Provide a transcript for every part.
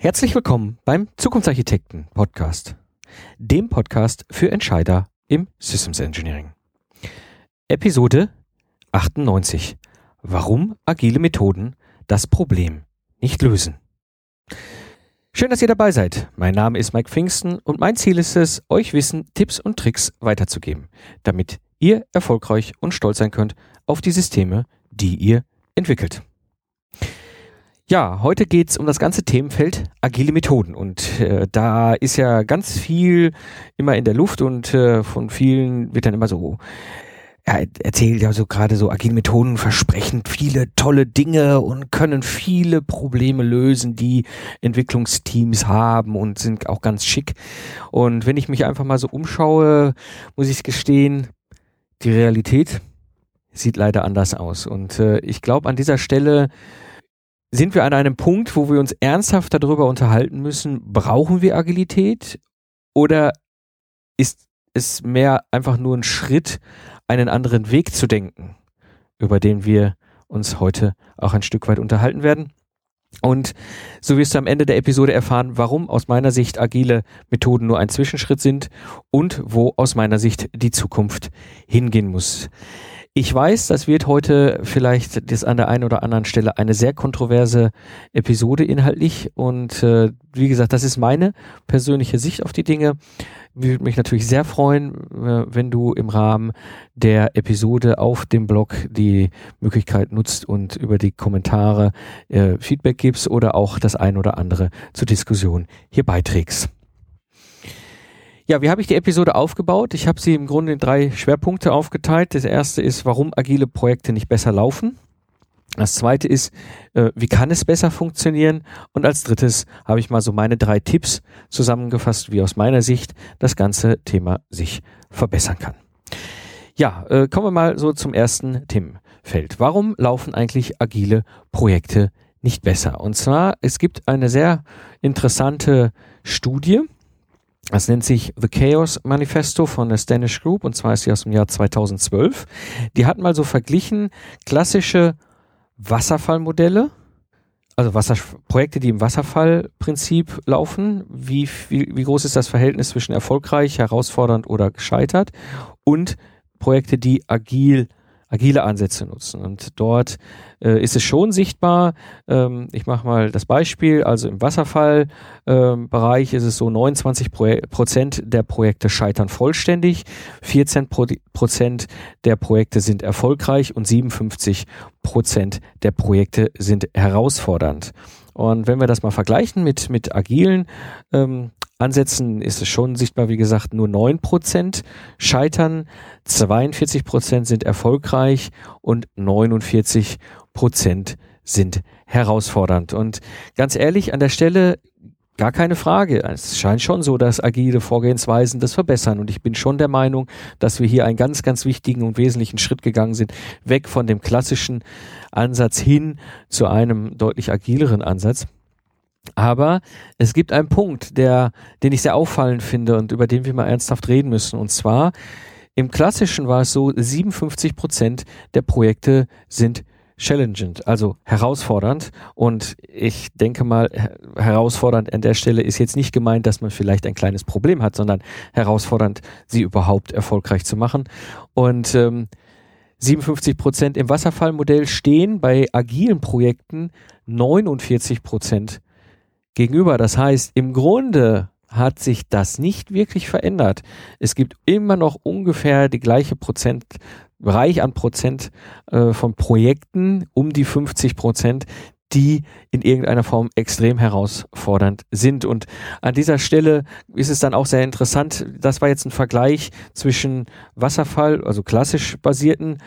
Herzlich willkommen beim Zukunftsarchitekten Podcast, dem Podcast für Entscheider im Systems Engineering. Episode 98. Warum agile Methoden das Problem nicht lösen. Schön, dass ihr dabei seid. Mein Name ist Mike Pfingsten und mein Ziel ist es, euch Wissen, Tipps und Tricks weiterzugeben, damit ihr erfolgreich und stolz sein könnt auf die Systeme, die ihr entwickelt. Ja, heute geht's um das ganze Themenfeld agile Methoden und äh, da ist ja ganz viel immer in der Luft und äh, von vielen wird dann immer so er erzählt ja so gerade so agile Methoden versprechen viele tolle Dinge und können viele Probleme lösen, die Entwicklungsteams haben und sind auch ganz schick. Und wenn ich mich einfach mal so umschaue, muss ich gestehen, die Realität sieht leider anders aus. Und äh, ich glaube, an dieser Stelle sind wir an einem Punkt, wo wir uns ernsthaft darüber unterhalten müssen, brauchen wir Agilität oder ist es mehr einfach nur ein Schritt, einen anderen Weg zu denken, über den wir uns heute auch ein Stück weit unterhalten werden. Und so wirst du am Ende der Episode erfahren, warum aus meiner Sicht agile Methoden nur ein Zwischenschritt sind und wo aus meiner Sicht die Zukunft hingehen muss. Ich weiß, das wird heute vielleicht das an der einen oder anderen Stelle eine sehr kontroverse Episode inhaltlich und äh, wie gesagt, das ist meine persönliche Sicht auf die Dinge. Würde mich natürlich sehr freuen, äh, wenn du im Rahmen der Episode auf dem Blog die Möglichkeit nutzt und über die Kommentare äh, Feedback gibst oder auch das ein oder andere zur Diskussion hier beiträgst. Ja, wie habe ich die Episode aufgebaut? Ich habe sie im Grunde in drei Schwerpunkte aufgeteilt. Das erste ist, warum agile Projekte nicht besser laufen. Das zweite ist, äh, wie kann es besser funktionieren? Und als drittes habe ich mal so meine drei Tipps zusammengefasst, wie aus meiner Sicht das ganze Thema sich verbessern kann. Ja, äh, kommen wir mal so zum ersten Themenfeld. Warum laufen eigentlich agile Projekte nicht besser? Und zwar, es gibt eine sehr interessante Studie, das nennt sich The Chaos Manifesto von der Stanish Group und zwar ist sie aus dem Jahr 2012. Die hat mal so verglichen klassische Wasserfallmodelle, also Wasser, Projekte, die im Wasserfallprinzip laufen. Wie, wie, wie groß ist das Verhältnis zwischen erfolgreich, herausfordernd oder gescheitert? Und Projekte, die agil agile Ansätze nutzen. Und dort äh, ist es schon sichtbar, ähm, ich mache mal das Beispiel, also im Wasserfallbereich ähm, ist es so, 29 Prozent der Projekte scheitern vollständig, 14 Prozent der Projekte sind erfolgreich und 57 Prozent der Projekte sind herausfordernd. Und wenn wir das mal vergleichen mit, mit agilen ähm, Ansätzen ist es schon sichtbar, wie gesagt, nur neun Prozent scheitern, 42 Prozent sind erfolgreich und 49 Prozent sind herausfordernd. Und ganz ehrlich, an der Stelle gar keine Frage. Es scheint schon so, dass agile Vorgehensweisen das verbessern. Und ich bin schon der Meinung, dass wir hier einen ganz, ganz wichtigen und wesentlichen Schritt gegangen sind, weg von dem klassischen Ansatz hin zu einem deutlich agileren Ansatz. Aber es gibt einen Punkt, der, den ich sehr auffallend finde und über den wir mal ernsthaft reden müssen. Und zwar, im Klassischen war es so, 57 Prozent der Projekte sind challenging, also herausfordernd. Und ich denke mal, herausfordernd an der Stelle ist jetzt nicht gemeint, dass man vielleicht ein kleines Problem hat, sondern herausfordernd, sie überhaupt erfolgreich zu machen. Und ähm, 57 Prozent im Wasserfallmodell stehen bei agilen Projekten 49 Prozent gegenüber. Das heißt, im Grunde hat sich das nicht wirklich verändert. Es gibt immer noch ungefähr die gleiche Prozent, Bereich an Prozent äh, von Projekten, um die 50 Prozent, die in irgendeiner Form extrem herausfordernd sind. Und an dieser Stelle ist es dann auch sehr interessant, das war jetzt ein Vergleich zwischen Wasserfall, also klassisch basierten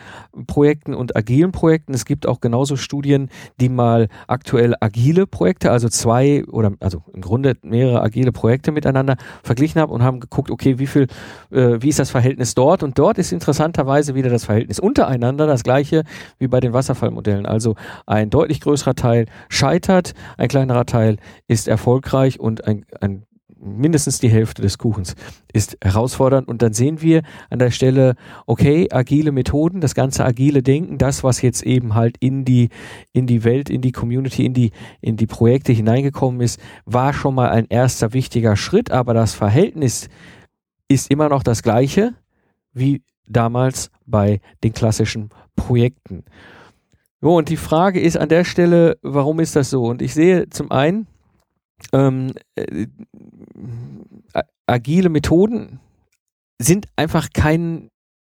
Projekten und agilen Projekten. Es gibt auch genauso Studien, die mal aktuell agile Projekte, also zwei oder also im Grunde mehrere agile Projekte miteinander verglichen haben und haben geguckt, okay, wie viel, äh, wie ist das Verhältnis dort? Und dort ist interessanterweise wieder das Verhältnis untereinander das gleiche wie bei den Wasserfallmodellen. Also ein deutlich größerer Teil Teil scheitert, ein kleinerer Teil ist erfolgreich und ein, ein mindestens die Hälfte des Kuchens ist herausfordernd. Und dann sehen wir an der Stelle, okay, agile Methoden, das ganze agile Denken, das, was jetzt eben halt in die, in die Welt, in die Community, in die, in die Projekte hineingekommen ist, war schon mal ein erster wichtiger Schritt. Aber das Verhältnis ist immer noch das gleiche wie damals bei den klassischen Projekten. So, und die Frage ist an der Stelle, warum ist das so? Und ich sehe zum einen, ähm, äh, agile Methoden sind einfach kein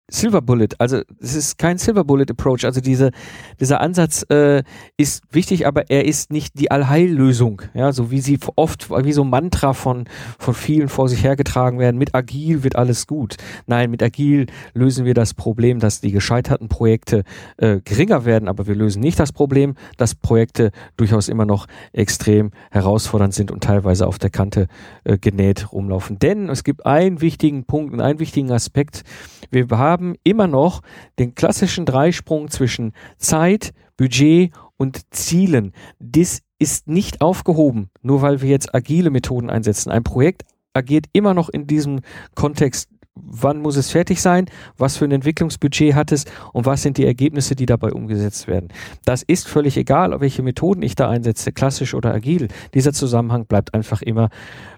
Silver Bullet, also es ist kein Silver Bullet Approach, also diese, dieser Ansatz äh, ist wichtig, aber er ist nicht die Allheillösung, ja, so wie sie oft, wie so Mantra von, von vielen vor sich hergetragen werden, mit Agil wird alles gut. Nein, mit Agil lösen wir das Problem, dass die gescheiterten Projekte äh, geringer werden, aber wir lösen nicht das Problem, dass Projekte durchaus immer noch extrem herausfordernd sind und teilweise auf der Kante äh, genäht rumlaufen. Denn es gibt einen wichtigen Punkt einen wichtigen Aspekt, wir haben immer noch den klassischen Dreisprung zwischen Zeit, Budget und Zielen. Das ist nicht aufgehoben, nur weil wir jetzt agile Methoden einsetzen. Ein Projekt agiert immer noch in diesem Kontext wann muss es fertig sein, was für ein Entwicklungsbudget hat es und was sind die Ergebnisse, die dabei umgesetzt werden. Das ist völlig egal, welche Methoden ich da einsetze, klassisch oder agil. Dieser Zusammenhang bleibt einfach immer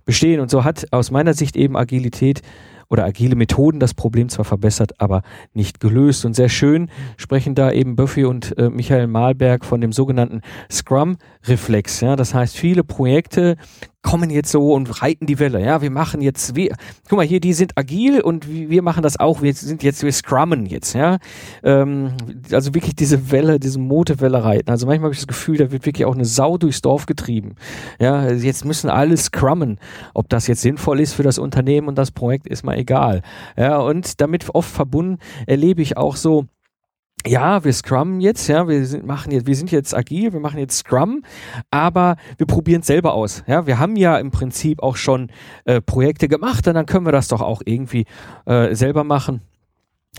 bestehen. Und so hat aus meiner Sicht eben Agilität oder agile Methoden das Problem zwar verbessert, aber nicht gelöst. Und sehr schön sprechen da eben Buffy und äh, Michael Malberg von dem sogenannten Scrum-Reflex. Ja, das heißt, viele Projekte kommen jetzt so und reiten die Welle. Ja, wir machen jetzt, wir, guck mal hier, die sind agil und wir machen das auch. Wir sind jetzt, wir scrummen jetzt. Ja, ähm, also wirklich diese Welle, diese Motewelle reiten. Also manchmal habe ich das Gefühl, da wird wirklich auch eine Sau durchs Dorf getrieben. Ja, jetzt müssen alle scrummen. Ob das jetzt sinnvoll ist für das Unternehmen und das Projekt, ist mal egal. Ja, und damit oft verbunden erlebe ich auch so, ja, wir scrummen jetzt, ja, wir sind, machen jetzt, wir sind jetzt agil, wir machen jetzt Scrum, aber wir probieren es selber aus. Ja, wir haben ja im Prinzip auch schon äh, Projekte gemacht und dann können wir das doch auch irgendwie äh, selber machen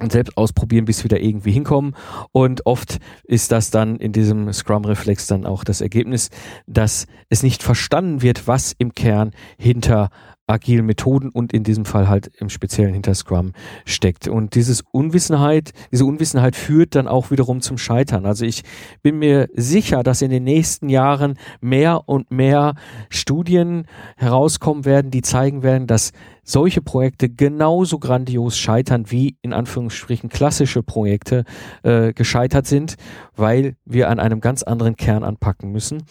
und selbst ausprobieren, bis wir da irgendwie hinkommen. Und oft ist das dann in diesem Scrum-Reflex dann auch das Ergebnis, dass es nicht verstanden wird, was im Kern hinter agilen Methoden und in diesem Fall halt im Speziellen hinter Scrum steckt. Und dieses Unwissenheit, diese Unwissenheit führt dann auch wiederum zum Scheitern. Also ich bin mir sicher, dass in den nächsten Jahren mehr und mehr Studien herauskommen werden, die zeigen werden, dass solche Projekte genauso grandios scheitern wie in Anführungsstrichen klassische Projekte äh, gescheitert sind, weil wir an einem ganz anderen Kern anpacken müssen.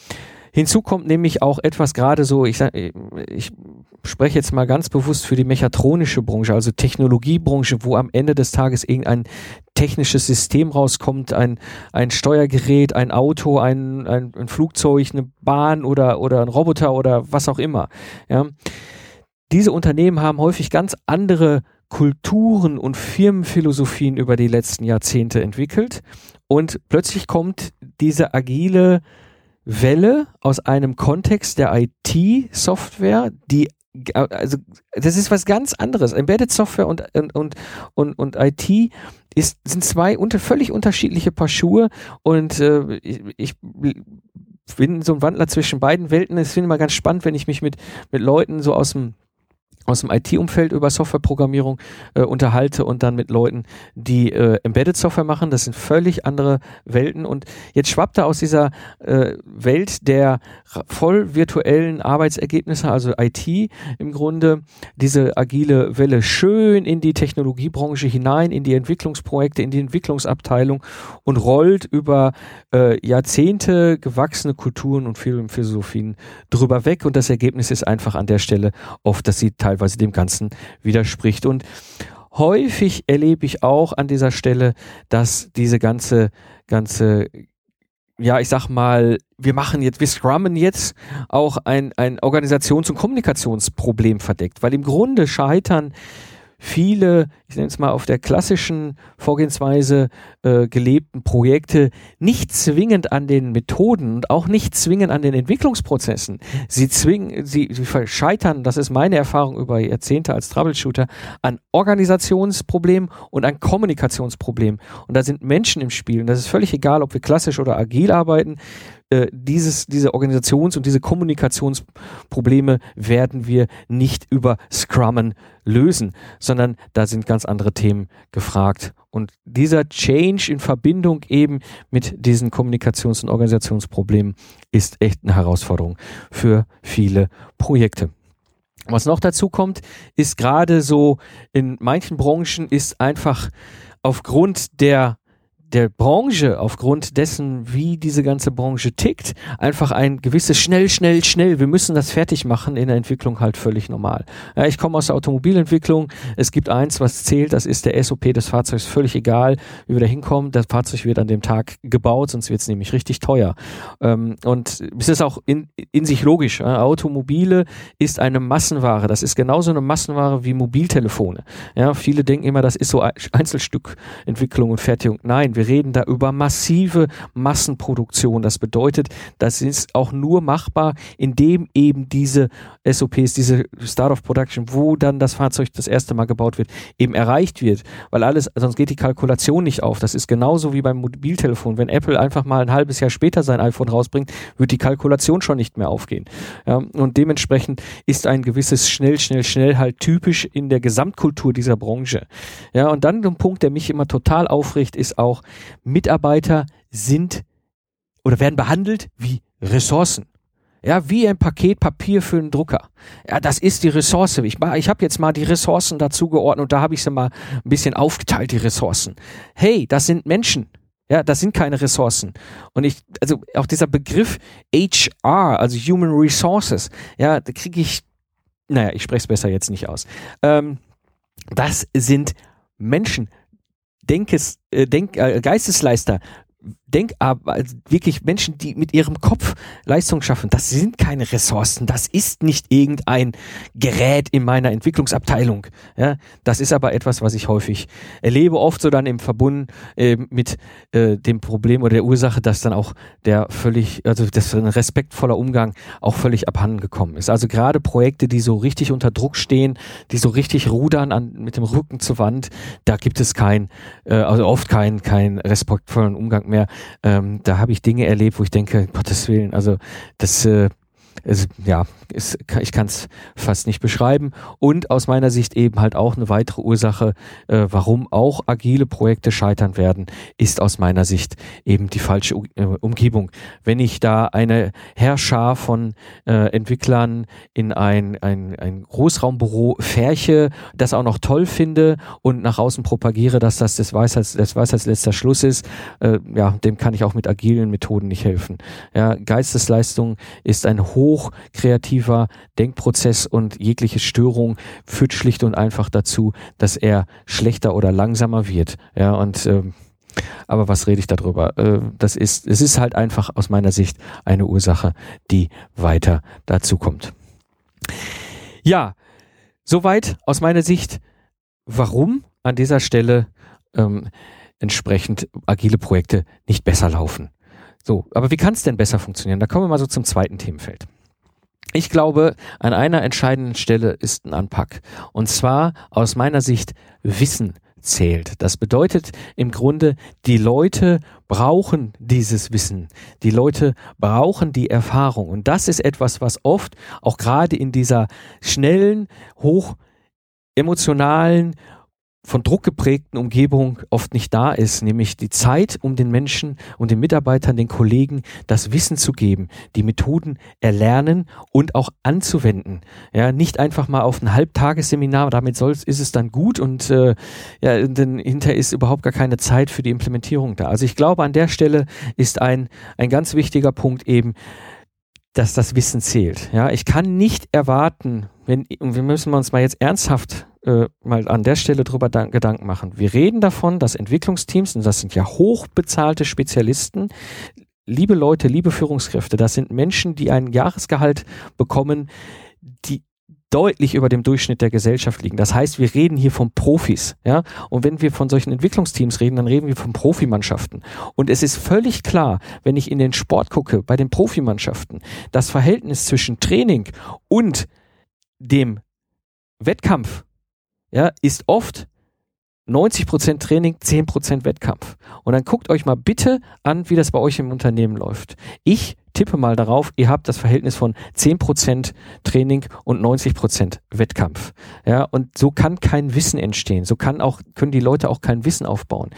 Hinzu kommt nämlich auch etwas gerade so, ich, ich spreche jetzt mal ganz bewusst für die mechatronische Branche, also Technologiebranche, wo am Ende des Tages irgendein technisches System rauskommt, ein, ein Steuergerät, ein Auto, ein, ein, ein Flugzeug, eine Bahn oder, oder ein Roboter oder was auch immer. Ja. Diese Unternehmen haben häufig ganz andere Kulturen und Firmenphilosophien über die letzten Jahrzehnte entwickelt und plötzlich kommt diese agile Welle aus einem Kontext der IT-Software, die also das ist was ganz anderes. Embedded Software und und und und, IT ist sind zwei unter, völlig unterschiedliche Paar Schuhe und äh, ich, ich bin so ein Wandler zwischen beiden Welten. Es finde immer ganz spannend, wenn ich mich mit mit Leuten so aus dem aus dem IT-Umfeld über Softwareprogrammierung äh, unterhalte und dann mit Leuten, die äh, Embedded Software machen. Das sind völlig andere Welten. Und jetzt schwappt da aus dieser äh, Welt der voll virtuellen Arbeitsergebnisse, also IT im Grunde, diese agile Welle schön in die Technologiebranche hinein, in die Entwicklungsprojekte, in die Entwicklungsabteilung und rollt über äh, Jahrzehnte gewachsene Kulturen und Philosophien drüber weg. Und das Ergebnis ist einfach an der Stelle oft, dass sie teilweise teilweise dem Ganzen widerspricht. Und häufig erlebe ich auch an dieser Stelle, dass diese ganze, ganze ja, ich sag mal, wir machen jetzt, wir scrummen jetzt auch ein, ein Organisations- und Kommunikationsproblem verdeckt, weil im Grunde scheitern viele, ich nenne es mal auf der klassischen Vorgehensweise äh, gelebten Projekte nicht zwingend an den Methoden und auch nicht zwingend an den Entwicklungsprozessen. Sie zwingen, sie, sie scheitern, das ist meine Erfahrung über Jahrzehnte als Troubleshooter, an Organisationsproblemen und an Kommunikationsproblemen. Und da sind Menschen im Spiel. Und das ist völlig egal, ob wir klassisch oder agil arbeiten äh, dieses, diese Organisations- und diese Kommunikationsprobleme werden wir nicht über Scrummen lösen, sondern da sind ganz andere Themen gefragt. Und dieser Change in Verbindung eben mit diesen Kommunikations- und Organisationsproblemen ist echt eine Herausforderung für viele Projekte. Was noch dazu kommt, ist gerade so in manchen Branchen ist einfach aufgrund der der Branche, aufgrund dessen, wie diese ganze Branche tickt, einfach ein gewisses schnell, schnell, schnell, wir müssen das fertig machen in der Entwicklung halt völlig normal. Ja, ich komme aus der Automobilentwicklung, es gibt eins, was zählt, das ist der SOP des Fahrzeugs, völlig egal, wie wir da hinkommen, das Fahrzeug wird an dem Tag gebaut, sonst wird es nämlich richtig teuer. Ähm, und es ist auch in, in sich logisch, ja, Automobile ist eine Massenware, das ist genauso eine Massenware wie Mobiltelefone. Ja, viele denken immer, das ist so Einzelstückentwicklung und Fertigung. Nein, wir reden da über massive Massenproduktion. Das bedeutet, das ist auch nur machbar, indem eben diese SOPs, diese Start of Production, wo dann das Fahrzeug das erste Mal gebaut wird, eben erreicht wird. Weil alles, sonst geht die Kalkulation nicht auf. Das ist genauso wie beim Mobiltelefon. Wenn Apple einfach mal ein halbes Jahr später sein iPhone rausbringt, wird die Kalkulation schon nicht mehr aufgehen. Ja, und dementsprechend ist ein gewisses schnell, schnell, schnell halt typisch in der Gesamtkultur dieser Branche. Ja, und dann ein Punkt, der mich immer total aufregt, ist auch, Mitarbeiter sind oder werden behandelt wie Ressourcen. Ja, wie ein Paket Papier für einen Drucker. Ja, das ist die Ressource. Ich, ich habe jetzt mal die Ressourcen dazu geordnet und da habe ich sie mal ein bisschen aufgeteilt, die Ressourcen. Hey, das sind Menschen. Ja, das sind keine Ressourcen. Und ich, also auch dieser Begriff HR, also Human Resources, ja, da kriege ich, naja, ich spreche es besser jetzt nicht aus. Ähm, das sind Menschen. Denkes, äh, Denk, äh, Geistesleister, Denkarbeit, also wirklich Menschen, die mit ihrem Kopf Leistung schaffen, das sind keine Ressourcen, das ist nicht irgendein Gerät in meiner Entwicklungsabteilung. Ja, das ist aber etwas, was ich häufig erlebe, oft so dann im Verbund äh, mit äh, dem Problem oder der Ursache, dass dann auch der völlig, also das ein respektvoller Umgang auch völlig abhanden gekommen ist. Also gerade Projekte, die so richtig unter Druck stehen, die so richtig rudern an, mit dem Rücken zur Wand, da gibt es kein, äh, also oft keinen kein respektvollen Umgang mehr ähm, da habe ich Dinge erlebt, wo ich denke, Gottes Willen, also das, äh, es, ja, ist, ich kann es fast nicht beschreiben. Und aus meiner Sicht eben halt auch eine weitere Ursache, äh, warum auch agile Projekte scheitern werden, ist aus meiner Sicht eben die falsche äh, Umgebung. Wenn ich da eine Herrschar von äh, Entwicklern in ein, ein, ein Großraumbüro färche, das auch noch toll finde und nach außen propagiere, dass das das Weisheits, das Weisheitsletzter Schluss ist, äh, ja, dem kann ich auch mit agilen Methoden nicht helfen. Ja, Geistesleistung ist ein hoch kreativer kognitiver Denkprozess und jegliche Störung führt schlicht und einfach dazu, dass er schlechter oder langsamer wird. Ja, und ähm, aber was rede ich darüber? Äh, das ist, es ist halt einfach aus meiner Sicht eine Ursache, die weiter dazu kommt. Ja, soweit aus meiner Sicht, warum an dieser Stelle ähm, entsprechend agile Projekte nicht besser laufen. So, aber wie kann es denn besser funktionieren? Da kommen wir mal so zum zweiten Themenfeld. Ich glaube, an einer entscheidenden Stelle ist ein Anpack. Und zwar aus meiner Sicht Wissen zählt. Das bedeutet im Grunde, die Leute brauchen dieses Wissen. Die Leute brauchen die Erfahrung. Und das ist etwas, was oft auch gerade in dieser schnellen, hoch emotionalen von Druck geprägten Umgebung oft nicht da ist, nämlich die Zeit, um den Menschen und den Mitarbeitern, den Kollegen das Wissen zu geben, die Methoden erlernen und auch anzuwenden. Ja, nicht einfach mal auf ein Halbtagesseminar, damit soll, ist es dann gut und äh, ja, denn hinter ist überhaupt gar keine Zeit für die Implementierung da. Also ich glaube, an der Stelle ist ein, ein ganz wichtiger Punkt eben, dass das Wissen zählt. Ja, ich kann nicht erwarten, wenn, wir müssen uns mal jetzt ernsthaft äh, mal an der Stelle drüber Gedanken machen. Wir reden davon, dass Entwicklungsteams, und das sind ja hochbezahlte Spezialisten, liebe Leute, liebe Führungskräfte, das sind Menschen, die ein Jahresgehalt bekommen, die deutlich über dem Durchschnitt der Gesellschaft liegen. Das heißt, wir reden hier von Profis, ja. Und wenn wir von solchen Entwicklungsteams reden, dann reden wir von Profimannschaften. Und es ist völlig klar, wenn ich in den Sport gucke, bei den Profimannschaften, das Verhältnis zwischen Training und dem Wettkampf ja, ist oft 90% Training, 10% Wettkampf. Und dann guckt euch mal bitte an, wie das bei euch im Unternehmen läuft. Ich tippe mal darauf, ihr habt das Verhältnis von 10% Training und 90% Wettkampf. Ja, und so kann kein Wissen entstehen. So kann auch, können die Leute auch kein Wissen aufbauen.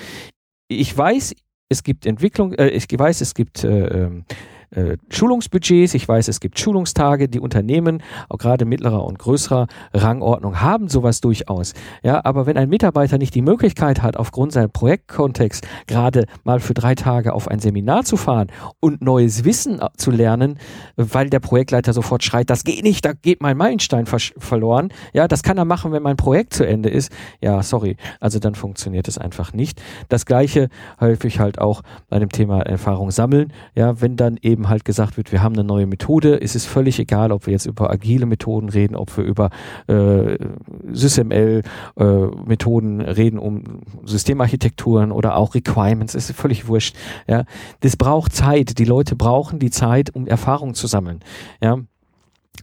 Ich weiß, es gibt Entwicklung, äh, ich weiß, es gibt äh, ähm, äh, Schulungsbudgets. Ich weiß, es gibt Schulungstage. Die Unternehmen, auch gerade mittlerer und größerer Rangordnung, haben sowas durchaus. Ja, aber wenn ein Mitarbeiter nicht die Möglichkeit hat, aufgrund seines Projektkontext gerade mal für drei Tage auf ein Seminar zu fahren und neues Wissen äh, zu lernen, weil der Projektleiter sofort schreit, das geht nicht, da geht mein Meilenstein verloren. Ja, das kann er machen, wenn mein Projekt zu Ende ist. Ja, sorry. Also dann funktioniert es einfach nicht. Das gleiche häufig halt auch bei dem Thema Erfahrung sammeln. Ja, wenn dann eben eben halt gesagt wird, wir haben eine neue Methode. Es ist völlig egal, ob wir jetzt über agile Methoden reden, ob wir über äh, SysML-Methoden äh, reden, um Systemarchitekturen oder auch Requirements. Es ist völlig wurscht. Ja, das braucht Zeit. Die Leute brauchen die Zeit, um Erfahrung zu sammeln. Ja,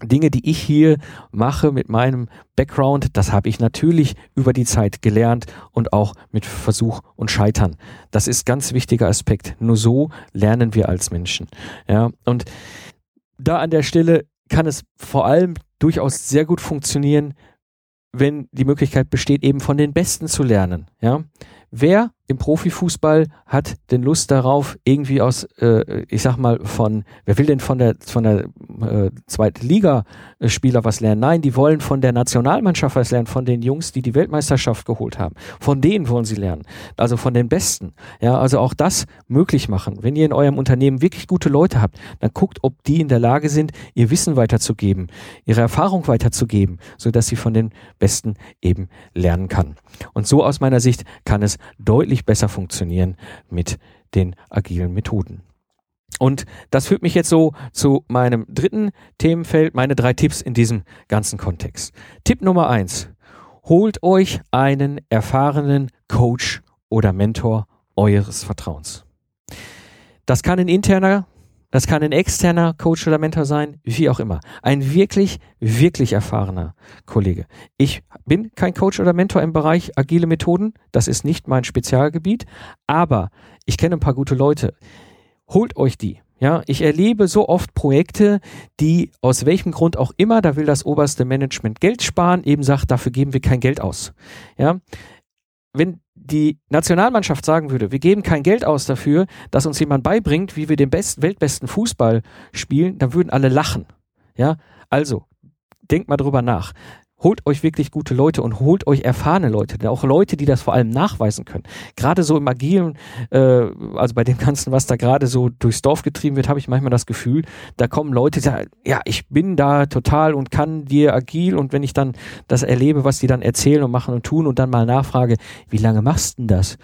Dinge, die ich hier mache mit meinem Background, das habe ich natürlich über die Zeit gelernt und auch mit Versuch und Scheitern. Das ist ganz wichtiger Aspekt. Nur so lernen wir als Menschen. Ja, und da an der Stelle kann es vor allem durchaus sehr gut funktionieren, wenn die Möglichkeit besteht, eben von den Besten zu lernen. Ja, wer im Profifußball hat denn Lust darauf, irgendwie aus, äh, ich sag mal, von, wer will denn von der, von der äh, zweiten Liga-Spieler was lernen? Nein, die wollen von der Nationalmannschaft was lernen, von den Jungs, die die Weltmeisterschaft geholt haben. Von denen wollen sie lernen. Also von den Besten. Ja, also auch das möglich machen. Wenn ihr in eurem Unternehmen wirklich gute Leute habt, dann guckt, ob die in der Lage sind, ihr Wissen weiterzugeben, ihre Erfahrung weiterzugeben, so dass sie von den Besten eben lernen kann. Und so aus meiner Sicht kann es deutlich besser funktionieren mit den agilen Methoden. Und das führt mich jetzt so zu meinem dritten Themenfeld, meine drei Tipps in diesem ganzen Kontext. Tipp Nummer eins. Holt euch einen erfahrenen Coach oder Mentor eures Vertrauens. Das kann ein interner das kann ein externer Coach oder Mentor sein, wie auch immer. Ein wirklich, wirklich erfahrener Kollege. Ich bin kein Coach oder Mentor im Bereich agile Methoden. Das ist nicht mein Spezialgebiet. Aber ich kenne ein paar gute Leute. Holt euch die. Ja, ich erlebe so oft Projekte, die aus welchem Grund auch immer, da will das oberste Management Geld sparen, eben sagt, dafür geben wir kein Geld aus. Ja, wenn die Nationalmannschaft sagen würde, wir geben kein Geld aus dafür, dass uns jemand beibringt, wie wir den besten, weltbesten Fußball spielen, dann würden alle lachen. Ja, also denkt mal drüber nach holt euch wirklich gute Leute und holt euch erfahrene Leute, auch Leute, die das vor allem nachweisen können. Gerade so im Agilen, äh, also bei dem Ganzen, was da gerade so durchs Dorf getrieben wird, habe ich manchmal das Gefühl, da kommen Leute, die sagen, ja, ich bin da total und kann dir agil und wenn ich dann das erlebe, was die dann erzählen und machen und tun und dann mal nachfrage, wie lange machst du denn das?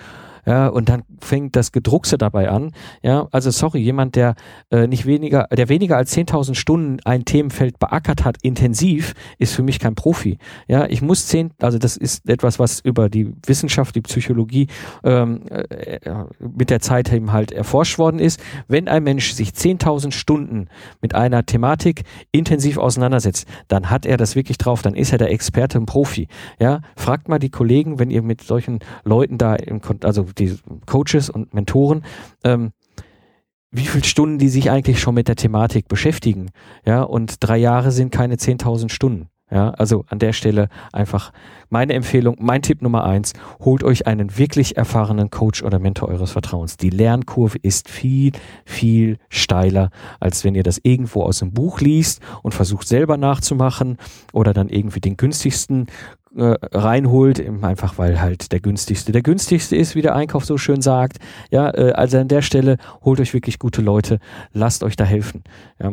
Ja, und dann fängt das Gedruckse dabei an, ja, also sorry, jemand, der äh, nicht weniger, der weniger als 10.000 Stunden ein Themenfeld beackert hat, intensiv, ist für mich kein Profi, ja, ich muss zehn, also das ist etwas, was über die Wissenschaft, die Psychologie ähm, äh, mit der Zeit eben halt erforscht worden ist, wenn ein Mensch sich 10.000 Stunden mit einer Thematik intensiv auseinandersetzt, dann hat er das wirklich drauf, dann ist er der Experte und Profi, ja, fragt mal die Kollegen, wenn ihr mit solchen Leuten da im, also die Coaches und Mentoren, ähm, wie viele Stunden die sich eigentlich schon mit der Thematik beschäftigen. Ja, und drei Jahre sind keine 10.000 Stunden. Ja, also an der Stelle einfach meine Empfehlung, mein Tipp Nummer eins, holt euch einen wirklich erfahrenen Coach oder Mentor eures Vertrauens. Die Lernkurve ist viel, viel steiler, als wenn ihr das irgendwo aus dem Buch liest und versucht selber nachzumachen oder dann irgendwie den günstigsten äh, reinholt, einfach weil halt der günstigste der günstigste ist, wie der Einkauf so schön sagt. Ja, äh, also an der Stelle holt euch wirklich gute Leute, lasst euch da helfen. Ja.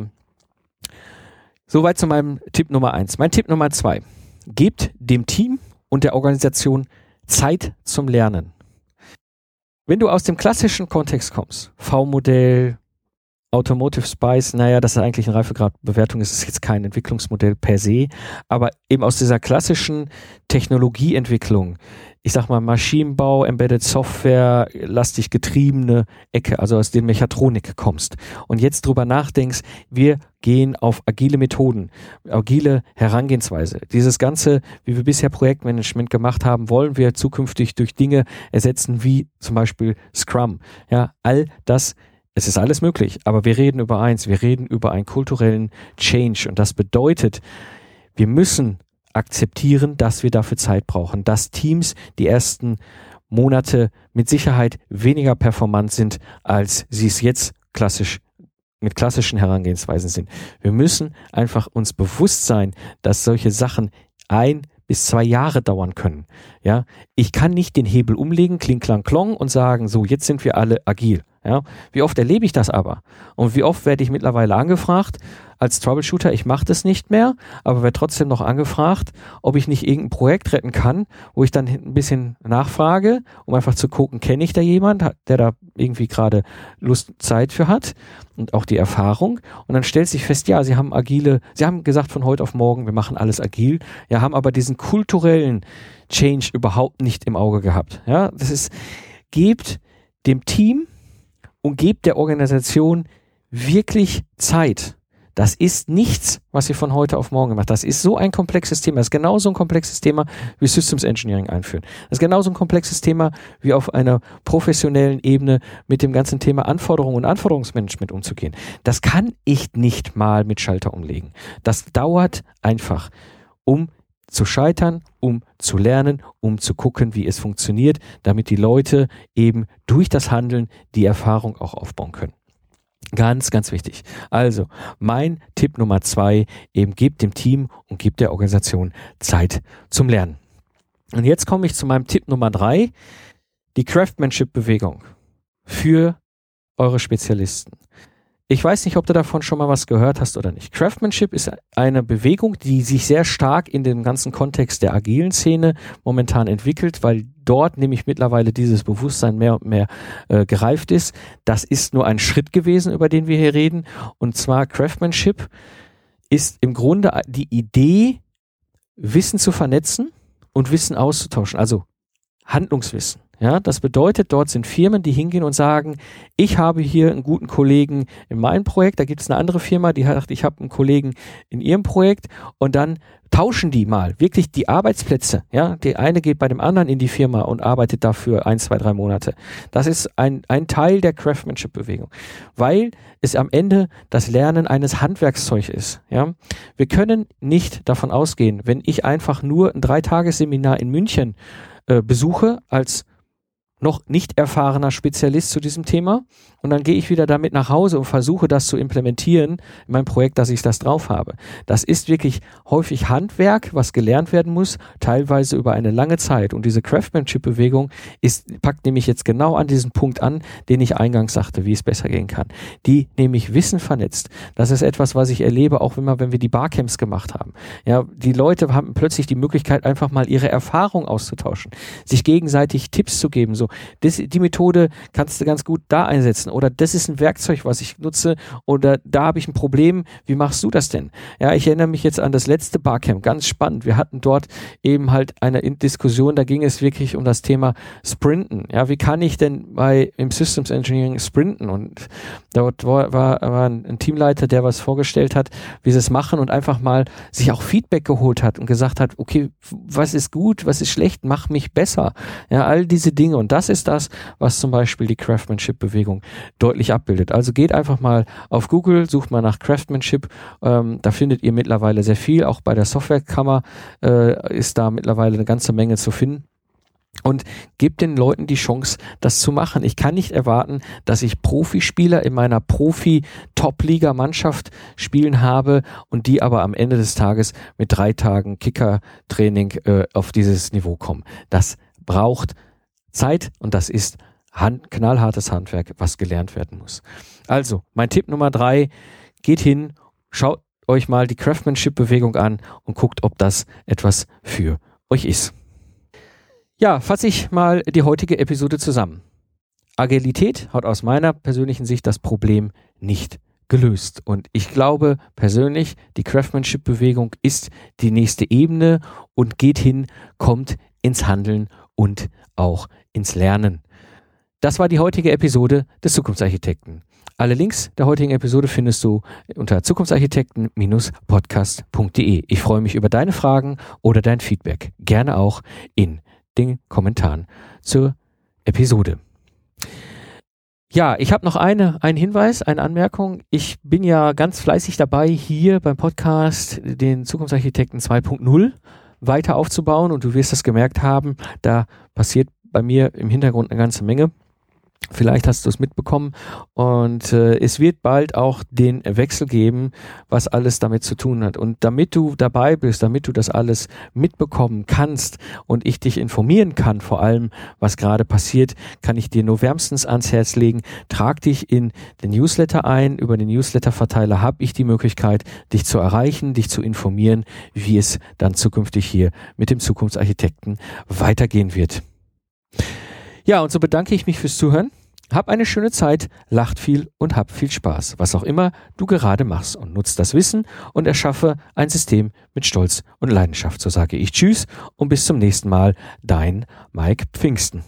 Soweit zu meinem Tipp Nummer eins. Mein Tipp Nummer zwei. Gebt dem Team und der Organisation Zeit zum Lernen. Wenn du aus dem klassischen Kontext kommst, V-Modell, Automotive Spice, naja, das ist eigentlich eine Reifegradbewertung, es ist jetzt kein Entwicklungsmodell per se, aber eben aus dieser klassischen Technologieentwicklung, ich sag mal Maschinenbau, Embedded Software, lastig getriebene Ecke, also aus dem Mechatronik kommst und jetzt drüber nachdenkst, wir gehen auf agile Methoden, agile Herangehensweise. Dieses ganze, wie wir bisher Projektmanagement gemacht haben, wollen wir zukünftig durch Dinge ersetzen wie zum Beispiel Scrum. Ja, all das es ist alles möglich, aber wir reden über eins, wir reden über einen kulturellen Change und das bedeutet, wir müssen akzeptieren, dass wir dafür Zeit brauchen, dass Teams die ersten Monate mit Sicherheit weniger performant sind, als sie es jetzt klassisch mit klassischen Herangehensweisen sind. Wir müssen einfach uns bewusst sein, dass solche Sachen ein bis zwei Jahre dauern können. Ja, ich kann nicht den Hebel umlegen, kling, klang, klong und sagen, so, jetzt sind wir alle agil. Ja, wie oft erlebe ich das aber? Und wie oft werde ich mittlerweile angefragt als Troubleshooter, ich mache das nicht mehr, aber werde trotzdem noch angefragt, ob ich nicht irgendein Projekt retten kann, wo ich dann ein bisschen nachfrage, um einfach zu gucken, kenne ich da jemand, der da irgendwie gerade Lust, Zeit für hat und auch die Erfahrung. Und dann stellt sich fest, ja, sie haben agile, sie haben gesagt von heute auf morgen, wir machen alles agil, ja, haben aber diesen kulturellen Change überhaupt nicht im Auge gehabt. Ja, das ist, gebt dem Team und gebt der Organisation wirklich Zeit. Das ist nichts, was ihr von heute auf morgen macht. Das ist so ein komplexes Thema. Das ist genauso ein komplexes Thema wie Systems Engineering einführen. Das ist genauso ein komplexes Thema wie auf einer professionellen Ebene mit dem ganzen Thema Anforderungen und Anforderungsmanagement umzugehen. Das kann ich nicht mal mit Schalter umlegen. Das dauert einfach, um zu scheitern, um zu lernen, um zu gucken, wie es funktioniert, damit die Leute eben durch das Handeln die Erfahrung auch aufbauen können. Ganz, ganz wichtig. Also, mein Tipp Nummer zwei, eben gebt dem Team und gebt der Organisation Zeit zum Lernen. Und jetzt komme ich zu meinem Tipp Nummer drei, die Craftsmanship-Bewegung für eure Spezialisten. Ich weiß nicht, ob du davon schon mal was gehört hast oder nicht. Craftsmanship ist eine Bewegung, die sich sehr stark in dem ganzen Kontext der agilen Szene momentan entwickelt, weil dort nämlich mittlerweile dieses Bewusstsein mehr und mehr äh, gereift ist. Das ist nur ein Schritt gewesen, über den wir hier reden. Und zwar Craftsmanship ist im Grunde die Idee, Wissen zu vernetzen und Wissen auszutauschen, also Handlungswissen. Ja, das bedeutet, dort sind Firmen, die hingehen und sagen, ich habe hier einen guten Kollegen in meinem Projekt, da gibt es eine andere Firma, die sagt, ich habe einen Kollegen in ihrem Projekt und dann tauschen die mal wirklich die Arbeitsplätze. Ja, der eine geht bei dem anderen in die Firma und arbeitet dafür ein, zwei, drei Monate. Das ist ein, ein Teil der Craftsmanship-Bewegung, weil es am Ende das Lernen eines Handwerkszeugs ist. Ja, wir können nicht davon ausgehen, wenn ich einfach nur ein Dreitagesseminar in München äh, besuche als noch nicht erfahrener Spezialist zu diesem Thema und dann gehe ich wieder damit nach Hause und versuche das zu implementieren in meinem Projekt, dass ich das drauf habe. Das ist wirklich häufig Handwerk, was gelernt werden muss, teilweise über eine lange Zeit. Und diese Craftsmanship-Bewegung ist, packt nämlich jetzt genau an diesen Punkt an, den ich eingangs sagte, wie es besser gehen kann. Die nämlich Wissen vernetzt. Das ist etwas, was ich erlebe, auch immer, wenn wir die Barcamps gemacht haben. Ja, die Leute haben plötzlich die Möglichkeit, einfach mal ihre Erfahrung auszutauschen, sich gegenseitig Tipps zu geben. So, das, die Methode kannst du ganz gut da einsetzen oder das ist ein Werkzeug, was ich nutze oder da habe ich ein Problem, wie machst du das denn? Ja, ich erinnere mich jetzt an das letzte Barcamp, ganz spannend. Wir hatten dort eben halt eine Diskussion, da ging es wirklich um das Thema Sprinten. Ja, wie kann ich denn bei im Systems Engineering sprinten? Und dort war, war, war ein Teamleiter, der was vorgestellt hat, wie sie es machen und einfach mal sich auch Feedback geholt hat und gesagt hat, okay, was ist gut, was ist schlecht, mach mich besser. Ja, all diese Dinge. Und das ist das, was zum Beispiel die Craftsmanship-Bewegung deutlich abbildet. Also geht einfach mal auf Google, sucht mal nach Craftsmanship. Ähm, da findet ihr mittlerweile sehr viel. Auch bei der Softwarekammer äh, ist da mittlerweile eine ganze Menge zu finden. Und gebt den Leuten die Chance, das zu machen. Ich kann nicht erwarten, dass ich Profispieler in meiner Profi-Top-Liga-Mannschaft spielen habe und die aber am Ende des Tages mit drei Tagen Kicker-Training äh, auf dieses Niveau kommen. Das braucht Zeit und das ist Hand, knallhartes Handwerk, was gelernt werden muss. Also, mein Tipp Nummer drei, geht hin, schaut euch mal die Craftsmanship-Bewegung an und guckt, ob das etwas für euch ist. Ja, fasse ich mal die heutige Episode zusammen. Agilität hat aus meiner persönlichen Sicht das Problem nicht gelöst. Und ich glaube persönlich, die Craftsmanship-Bewegung ist die nächste Ebene und geht hin, kommt ins Handeln und auch ins Lernen. Das war die heutige Episode des Zukunftsarchitekten. Alle Links der heutigen Episode findest du unter zukunftsarchitekten-podcast.de. Ich freue mich über deine Fragen oder dein Feedback. Gerne auch in den Kommentaren zur Episode. Ja, ich habe noch eine, einen Hinweis, eine Anmerkung. Ich bin ja ganz fleißig dabei, hier beim Podcast den Zukunftsarchitekten 2.0 weiter aufzubauen und du wirst das gemerkt haben, da passiert bei mir im Hintergrund eine ganze Menge. Vielleicht hast du es mitbekommen und äh, es wird bald auch den Wechsel geben, was alles damit zu tun hat. Und damit du dabei bist, damit du das alles mitbekommen kannst und ich dich informieren kann, vor allem was gerade passiert, kann ich dir nur wärmstens ans Herz legen. Trag dich in den Newsletter ein. Über den Newsletter-Verteiler habe ich die Möglichkeit, dich zu erreichen, dich zu informieren, wie es dann zukünftig hier mit dem Zukunftsarchitekten weitergehen wird. Ja, und so bedanke ich mich fürs Zuhören. Hab eine schöne Zeit, lacht viel und hab viel Spaß, was auch immer du gerade machst und nutzt das Wissen und erschaffe ein System mit Stolz und Leidenschaft. So sage ich Tschüss und bis zum nächsten Mal, dein Mike Pfingsten.